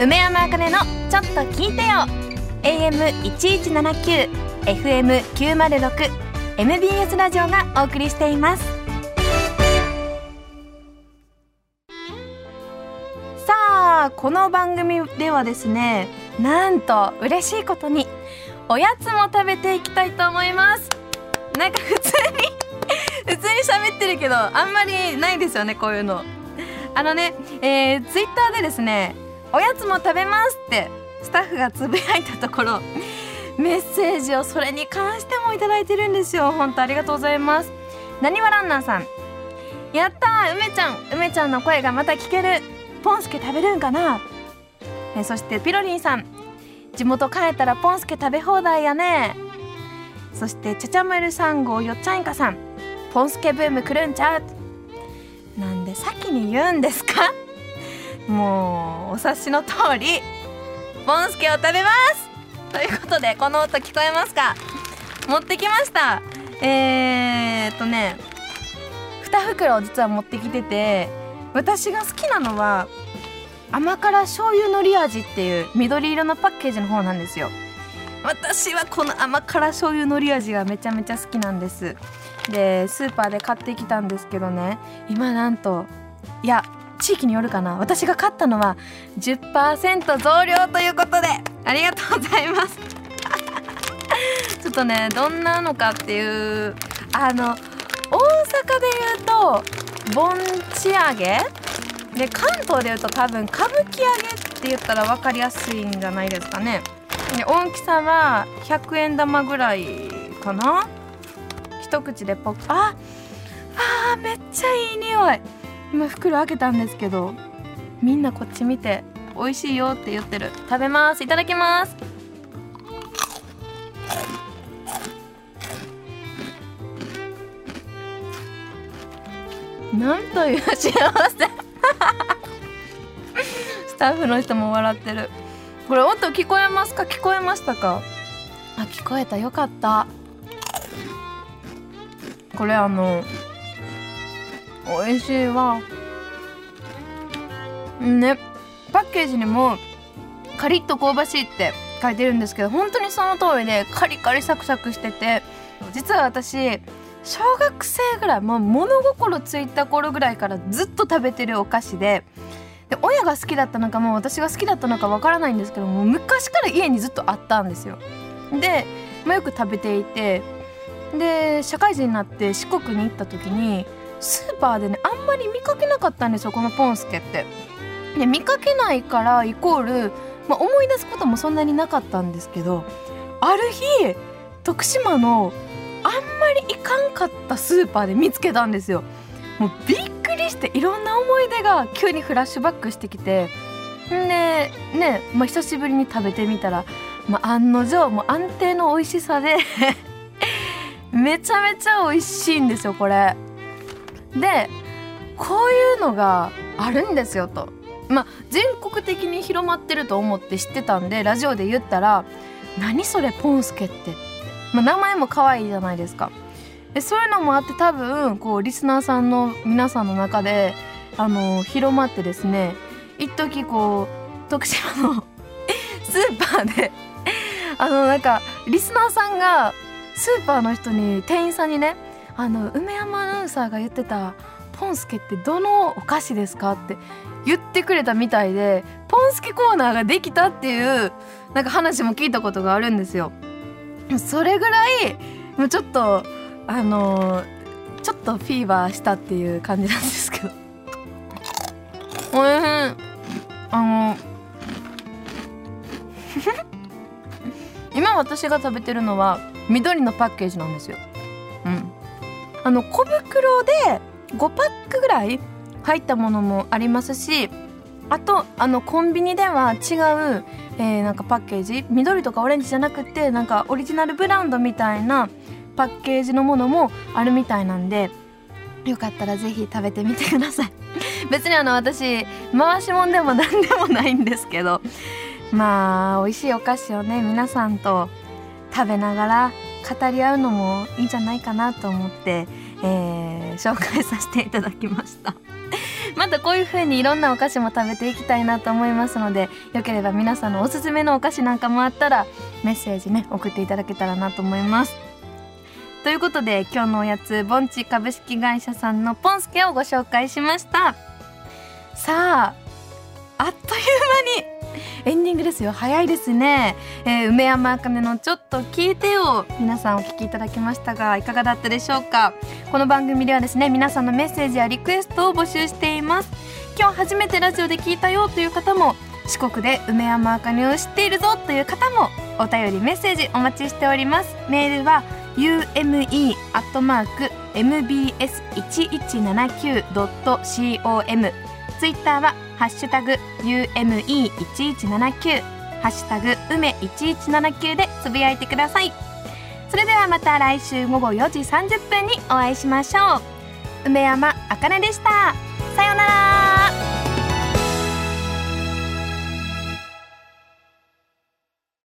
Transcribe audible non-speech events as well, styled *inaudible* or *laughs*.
梅山あかねのちょっと聞いてよ。AM1179 FM906 MBS ラジオがお送りしています。さあこの番組ではですねなんと嬉しいことにおやつも食べていきたいと思います。なんか普通に *laughs* 普通に喋ってるけどあんまりないですよねこういうの。あのね、えー、ツイッターでですねおやつも食べますってスタッフがつぶやいたところメッセージをそれに関してもいただいてるんですよ。本当ありがとうございます。なにわランナーさん。やったー梅ちゃん。梅ちゃんの声がまた聞ける。ポンスケ食べるんかな。えそしてピロリンさん。地元帰ったらポンスケ食べ放題やね。そしてちゃちゃまる3号よっちゃんいかさん。ポンスケブーム来るんちゃう。なんで先に言うんですか？もうお察しの通りポンスケを食べます。ということでこの音聞こえますか？持ってきました。えー、っとね2袋を実は持ってきてて私が好きなのは甘辛醤油のり味っていう緑色のパッケージの方なんですよ。私はこの甘辛醤油のり味がめちゃめちゃ好きなんです。でスーパーで買ってきたんですけどね。今なんといや地域によるかな。私が買ったのは10%増量ということでありがとうございます。*laughs* ちょっとねどんなのかっていうあの大阪で言うと盆地揚げ？で関東で言うと多分歌舞伎揚げって言ったら分かりやすいんじゃないですかね。で大きさは100円玉ぐらいかな。一口でポッああめっちゃいい匂い。今袋開けたんですけどみんなこっち見て美味しいよって言ってる。食べます。いただきます。なんという幸せ。*laughs* スタッフの人も笑ってる。これ音聞こえますか？聞こえましたか？あ聞こえた。よかった。これあの美味しいわねパッケージにもカリッと香ばしいって書いてるんですけど本当にその通りでカリカリサクサクしてて実は私小学生ぐらい、まあ、物心ついた頃ぐらいからずっと食べてるお菓子でで親が好きだったのかもう私が好きだったのかわからないんですけども昔から家にずっとあったんですよ。で、まあ、よく食べていてで社会人になって四国に行った時にスーパーでねあんまり見かけなかったんですよこのポンスケって。で見かけないからイコール、まあ、思い出すこともそんなになかったんですけどある日徳島のあんまり行かんかったスーパーで見つけたんですよ。もうびっくりしていろんな思い出が急にフラッシュバックしてきてでね、まあ、久しぶりに食べてみたら、まあ、案の定もう安定の美味しさで *laughs* めちゃめちゃ美味しいんですよこれ。でこういうのがあるんですよと。まあ、全国的に広まってると思って知ってたんでラジオで言ったら「何それポンスケって」まあ、名前も可愛いじゃないですか。でそういうのもあって多分こうリスナーさんの皆さんの中であの広まってですね一時こう徳島の *laughs* スーパーであのなんかリスナーさんがスーパーの人に店員さんにねあの梅山アナウンサーが言ってたポンスケってどのお菓子ですかって言ってくれたみたいでポンスケコーナーができたっていうなんか話も聞いたことがあるんですよ。それぐらいもうちょっとあのー、ちょっとフィーバーしたっていう感じなんですけど。おいしいあの *laughs* 今私が食べてるのは緑のパッケージなんですよ。うん。あの小袋で5パックぐらい入ったものもありますしあとあのコンビニでは違う、えー、なんかパッケージ緑とかオレンジじゃなくてなんかオリジナルブランドみたいなパッケージのものもあるみたいなんでよかったらぜひ食べてみてください。*laughs* 別にあの私回しもんでも何でもないんですけどまあ美味しいお菓子をね皆さんと食べながら語り合うのもいいんじゃないかなと思って、えー、紹介させていただきました。*laughs* またこういう風にいろんなお菓子も食べていきたいなと思いますのでよければ皆さんのおすすめのお菓子なんかもあったらメッセージね送っていただけたらなと思います。ということで今日のおやつボンチ株式会社さんのポンスケをご紹介しました。さああっという間にエンディングですよ。早いですね、えー、梅山あかねのちょっと聞いてよ皆さんお聞きいただきましたがいかがだったでしょうか？この番組ではですね皆さんのメッセージやリクエストを募集しています。今日初めてラジオで聞いたよという方も四国で梅山あかねを知っているぞという方もお便りメッセージお待ちしております。メールは ume アットマーク mbs1179.com ツイッターはハッシュタグ UME1179 ハッシュタグ梅1179でつぶやいてください。それではまた来週午後4時30分にお会いしましょう。梅山あかねでした。さようなら。